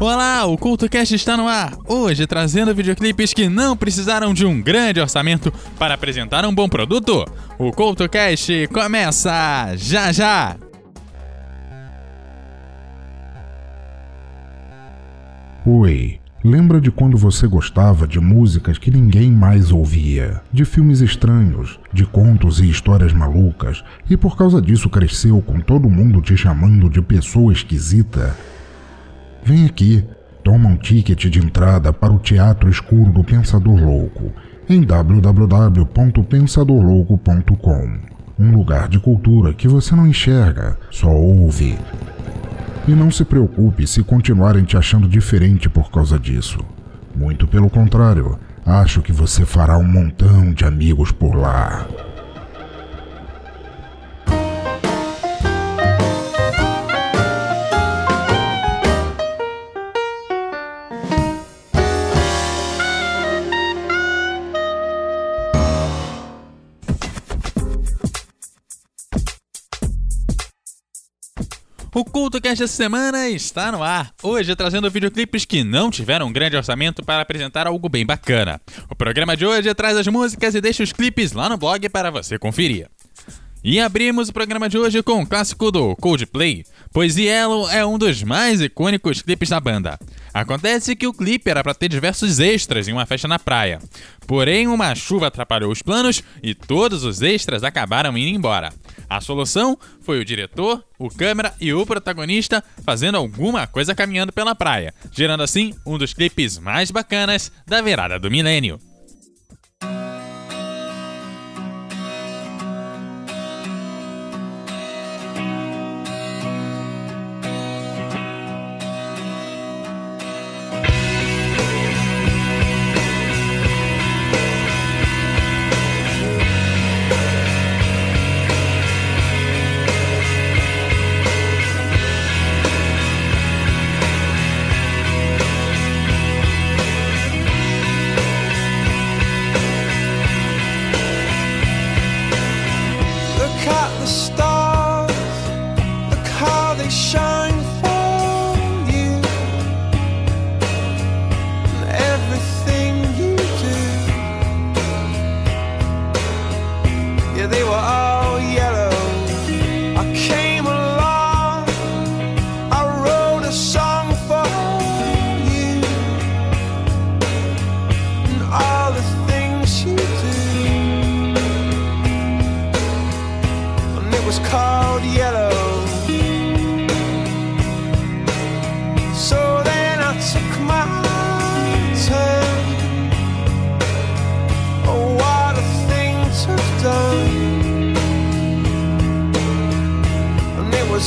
Olá, o CultoCast está no ar. Hoje trazendo videoclipes que não precisaram de um grande orçamento para apresentar um bom produto. O CultoCast começa já já! Oi, lembra de quando você gostava de músicas que ninguém mais ouvia, de filmes estranhos, de contos e histórias malucas, e por causa disso cresceu com todo mundo te chamando de pessoa esquisita? Vem aqui, toma um ticket de entrada para o Teatro Escuro do Pensador Louco em www.pensadorlouco.com. Um lugar de cultura que você não enxerga, só ouve. E não se preocupe se continuarem te achando diferente por causa disso. Muito pelo contrário, acho que você fará um montão de amigos por lá. CultoCast essa semana está no ar. Hoje trazendo videoclipes que não tiveram um grande orçamento para apresentar algo bem bacana. O programa de hoje traz as músicas e deixa os clipes lá no blog para você conferir. E abrimos o programa de hoje com um clássico do Coldplay, pois Yellow é um dos mais icônicos clipes da banda. Acontece que o clipe era para ter diversos extras em uma festa na praia. Porém, uma chuva atrapalhou os planos e todos os extras acabaram indo embora. A solução foi o diretor, o câmera e o protagonista fazendo alguma coisa caminhando pela praia, gerando assim um dos clipes mais bacanas da virada do milênio.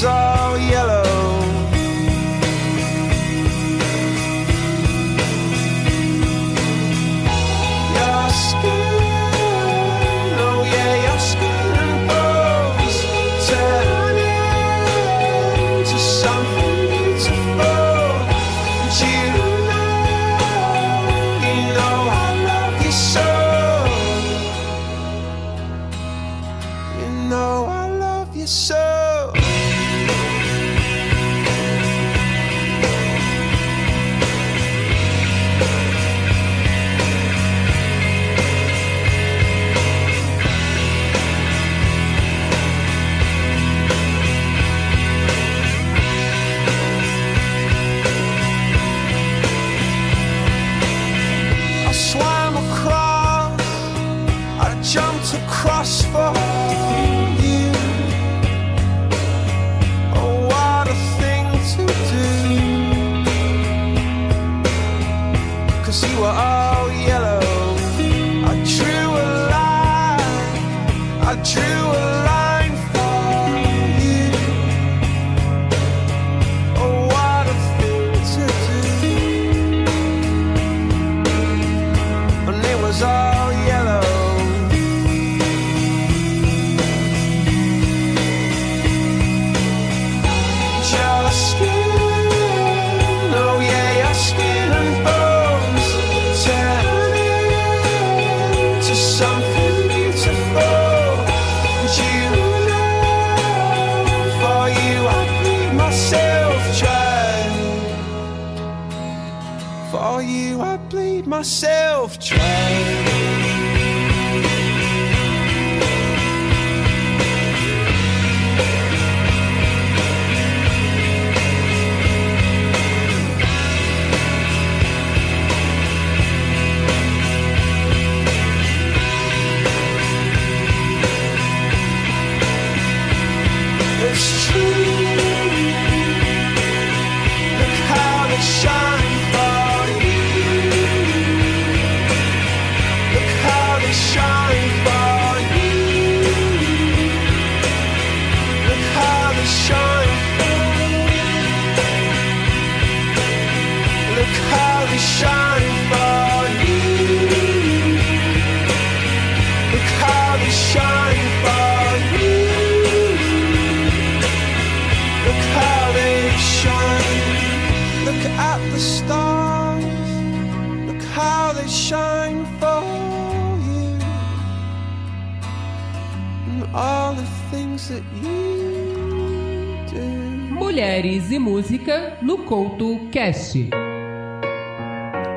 And For you, I bleed myself dry. Look at the stars. Look how they shine for you. And all the things that you do. Mulheres e Música no Couto Cast.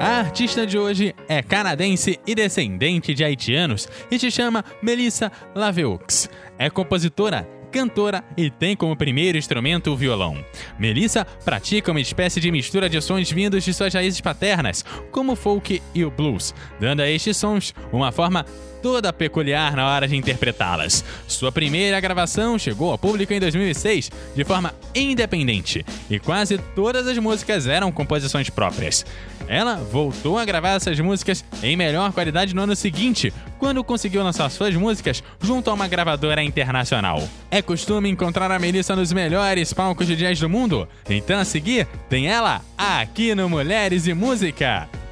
A artista de hoje é canadense e descendente de haitianos e se chama Melissa Laveux. É compositora, cantora e tem como primeiro instrumento o violão. Melissa pratica uma espécie de mistura de sons vindos de suas raízes paternas, como o folk e o blues, dando a estes sons uma forma toda peculiar na hora de interpretá-las. Sua primeira gravação chegou ao público em 2006 de forma independente e quase todas as músicas eram composições próprias. Ela voltou a gravar essas músicas em melhor qualidade no ano seguinte, quando conseguiu lançar suas músicas junto a uma gravadora internacional. É costume encontrar a Melissa nos melhores palcos de jazz do mundo, então a seguir tem ela aqui no Mulheres e Música.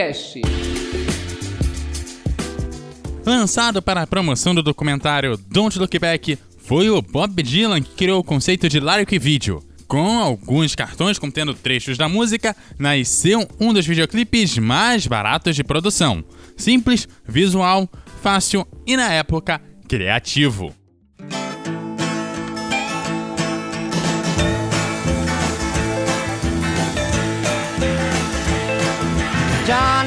CoutoCast. Lançado para a promoção do documentário Don't Look Back, foi o Bob Dylan que criou o conceito de lyric video. Com alguns cartões contendo trechos da música, nasceu um dos videoclipes mais baratos de produção. Simples, visual, fácil e, na época, criativo.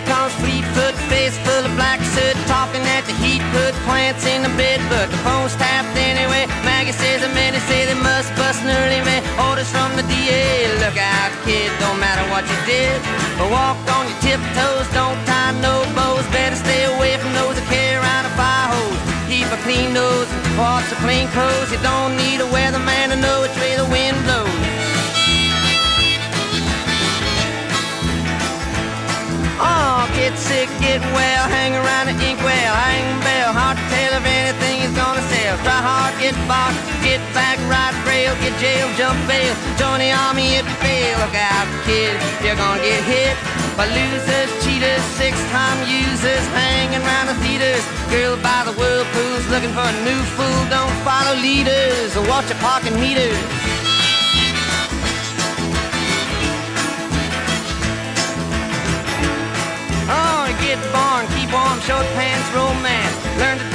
Maggie comes Fleetfoot, face full of black soot, talking at the heat, put plants in the bed, but the phone's tapped anyway. Maggie says the men say they must bust an early man. Orders from the DA, look out, kid, don't matter what you did. But walk on your tiptoes, don't tie no bows, better stay away from those that carry around a fire hose. Keep a clean nose, wash the clean clothes. You don't need a weatherman to know which hard, get back, ride rail, get jail, jump bail, join the army if you fail. Look out, kid, you're gonna get hit by losers, cheaters, six-time users, hanging around the theaters. Girl by the whirlpools, looking for a new fool. Don't follow leaders or watch your parking meters. Oh, get born, keep warm, short pants, romance. Learn to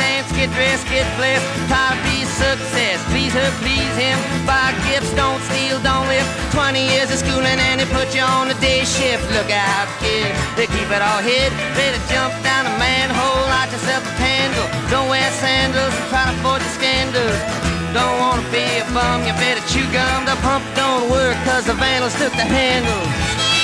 get dressed, get blessed. Try to be success. Please her, please him. Buy gifts, don't steal, don't live. 20 years of schooling and they put you on the day shift. Look out, kid, they keep it all hid. Better jump down a manhole, light yourself a candle. Don't wear sandals, and try to avoid the scandals. Don't wanna be a bum, you better chew gum. The pump don't work cause the vandals took the handle.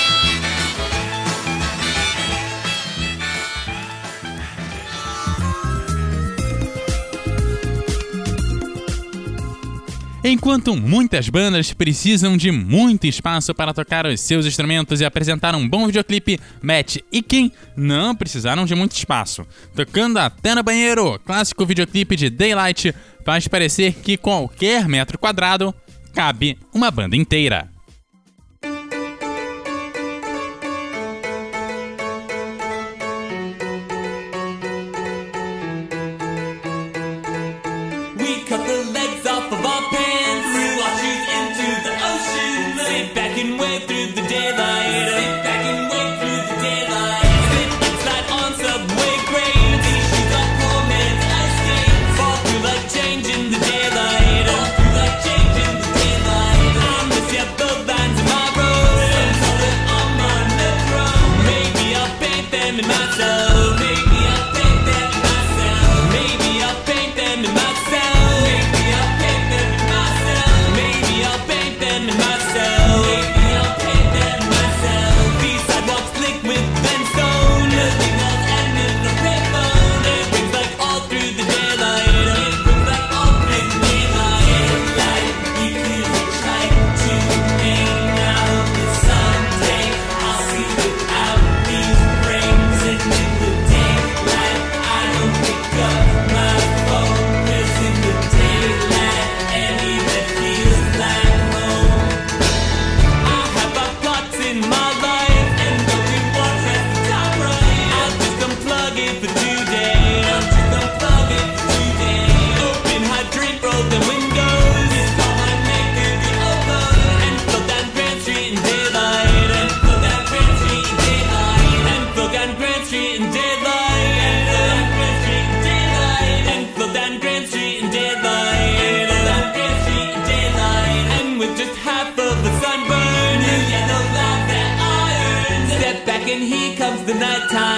Enquanto muitas bandas precisam de muito espaço para tocar os seus instrumentos e apresentar um bom videoclipe, Matt e Kim não precisaram de muito espaço. Tocando até no banheiro, clássico videoclipe de Daylight faz parecer que qualquer metro quadrado cabe uma banda inteira. Nighttime.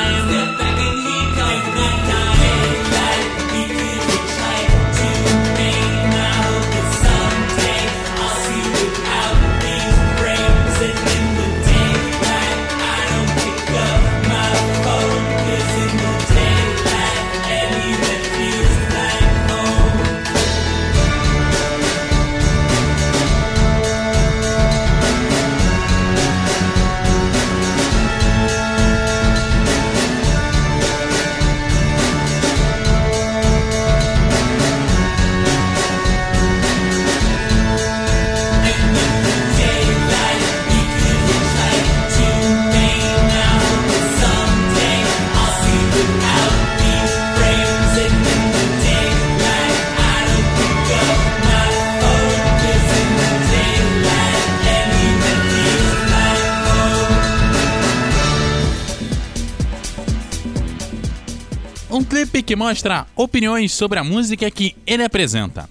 Que mostra opiniões sobre a música que ele apresenta.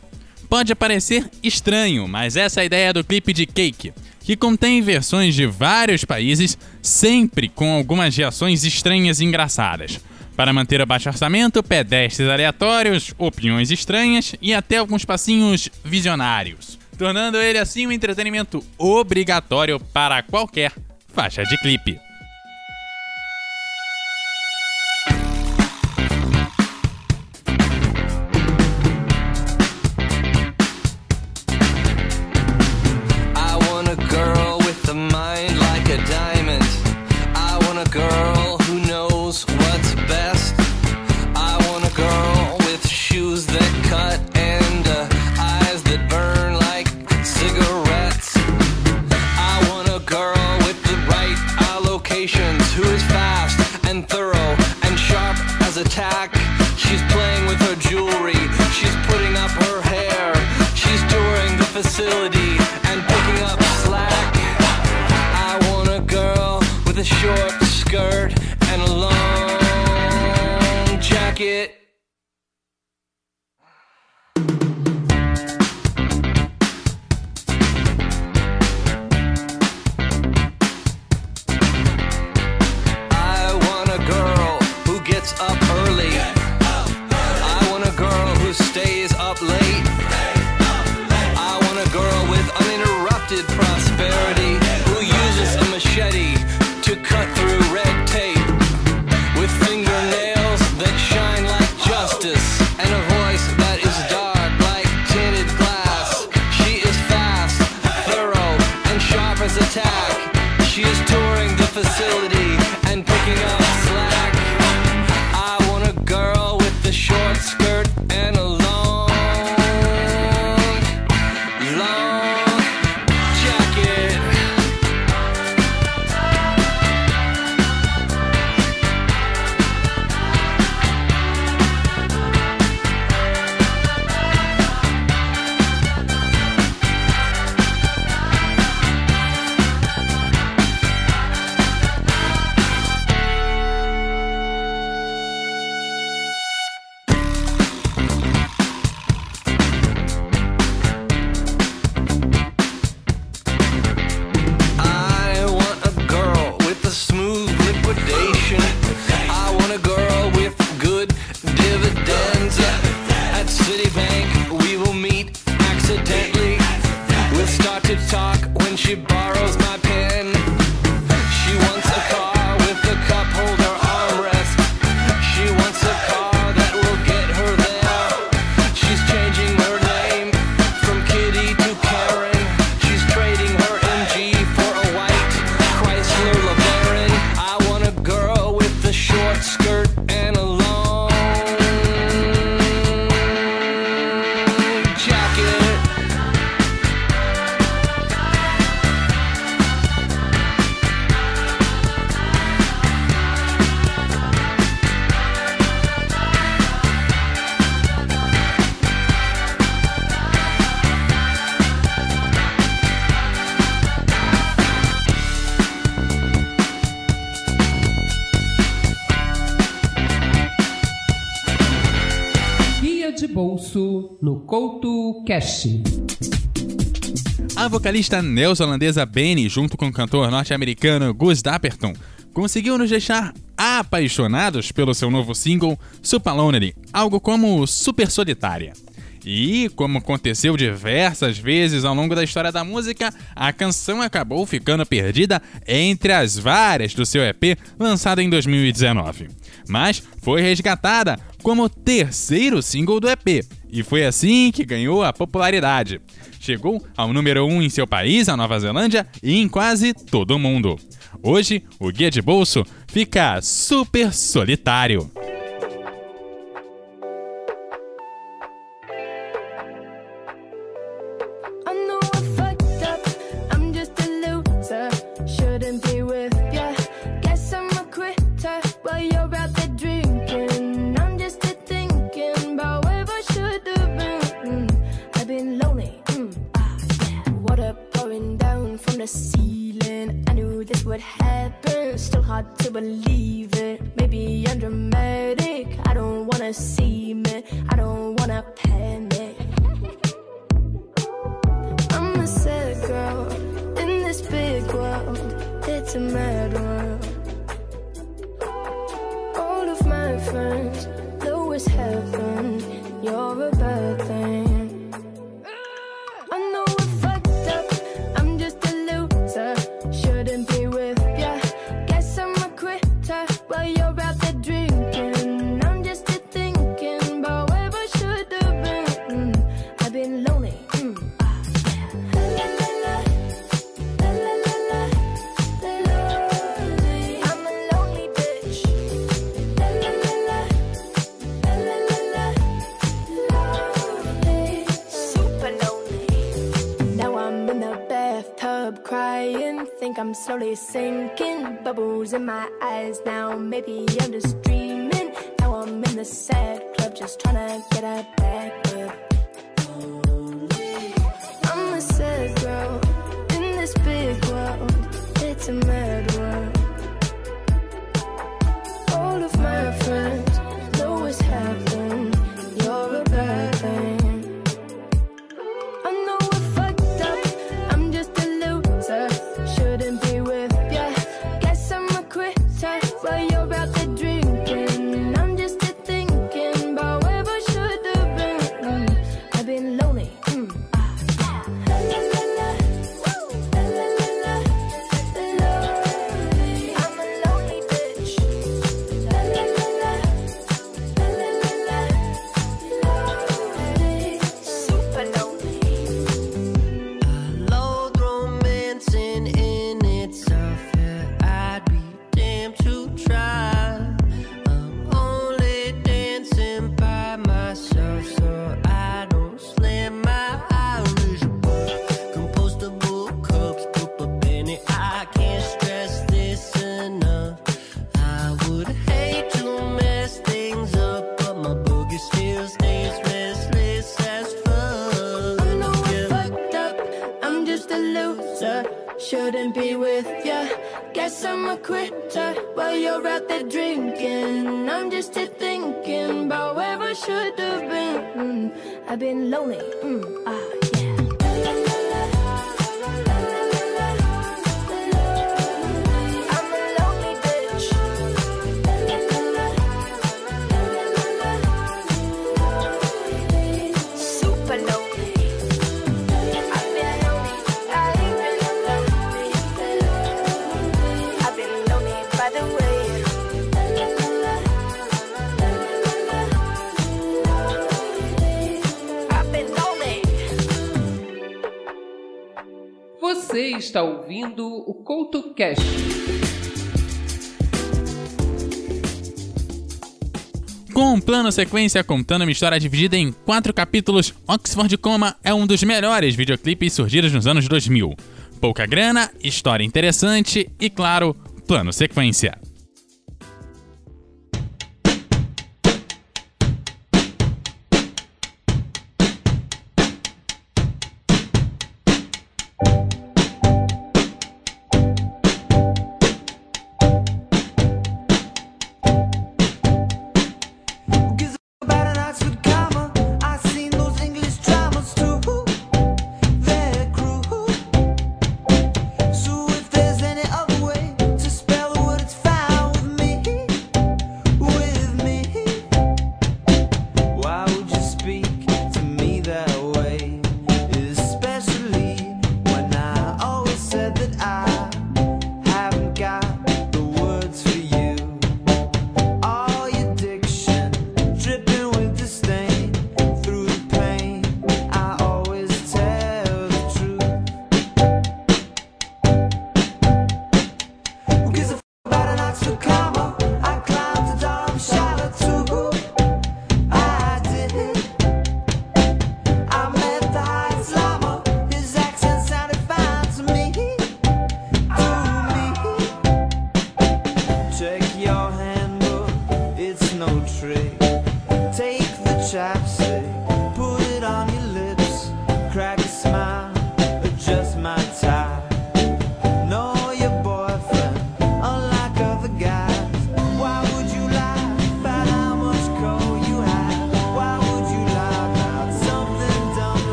Pode parecer estranho, mas essa é a ideia do clipe de Cake, que contém versões de vários países, sempre com algumas reações estranhas e engraçadas. Para manter o baixo orçamento, pedestres aleatórios, opiniões estranhas e até alguns passinhos visionários, tornando ele assim um entretenimento obrigatório para qualquer faixa de clipe. good price. Bolso no Couto Cash. A vocalista neozelandesa Benny, junto com o cantor norte-americano Gus Dapperton, conseguiu nos deixar apaixonados pelo seu novo single Super Lonely, algo como super solitária. E, como aconteceu diversas vezes ao longo da história da música, a canção acabou ficando perdida entre as várias do seu EP lançado em 2019. Mas foi resgatada como terceiro single do EP, e foi assim que ganhou a popularidade. Chegou ao número 1 um em seu país, a Nova Zelândia, e em quase todo o mundo. Hoje, o Guia de Bolso fica super solitário. Slowly sinking, bubbles in my eyes now. Maybe I'm just dreaming. Now I'm in the sad club, just trying to get a back up. I'm a sad girl in this big world. It's a mess. está ouvindo o CoutoCast. Com um plano sequência contando uma história dividida em quatro capítulos, Oxford Coma é um dos melhores videoclipes surgidos nos anos 2000. Pouca grana, história interessante e, claro, plano sequência.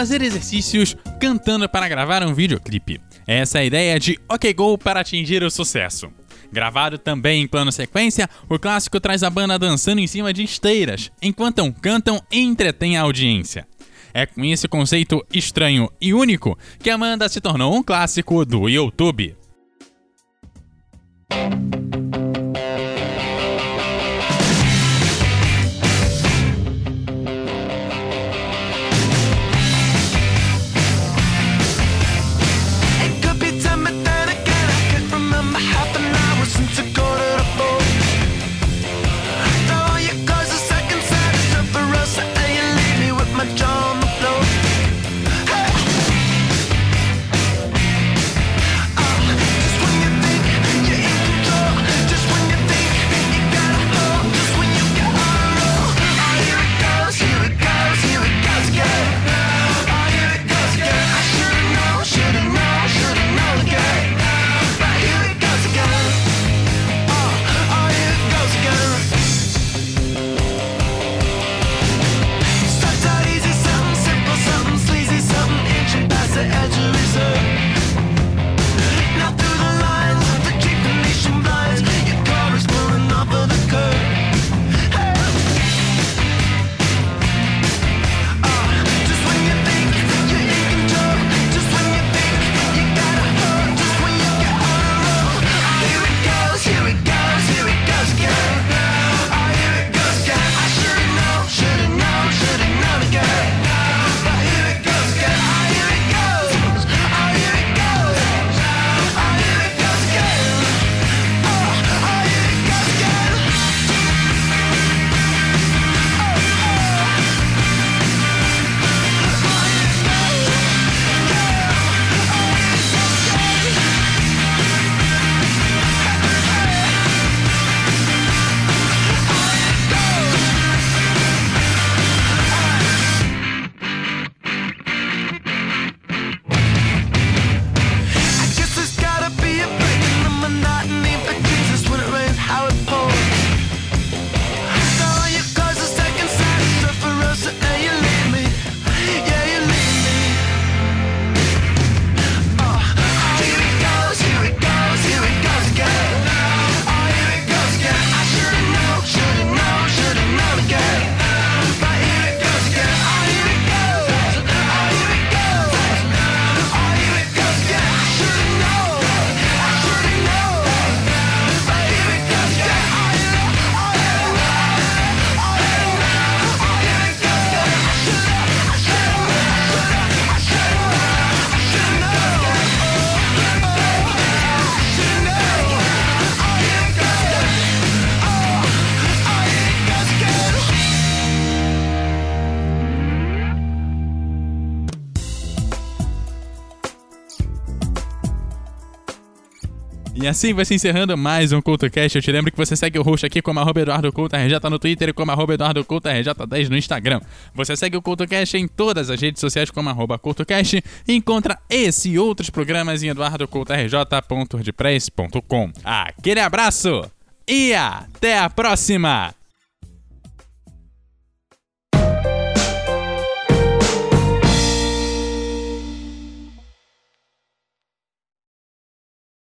fazer exercícios cantando para gravar um videoclipe. Essa é a ideia de OK Go para atingir o sucesso. Gravado também em plano sequência, o clássico traz a banda dançando em cima de esteiras, enquanto cantam e entretêm a audiência. É com esse conceito estranho e único que Amanda se tornou um clássico do YouTube. assim vai se encerrando mais um CultoCast. Eu te lembro que você segue o host aqui como arroba Eduardo RJ no Twitter e como arroba Eduardo Couto RJ10 no Instagram. Você segue o CultoCast em todas as redes sociais como arroba CultoCast e encontra esse e outros programas em eduardocoutorj.wordpress.com. Aquele abraço e até a próxima!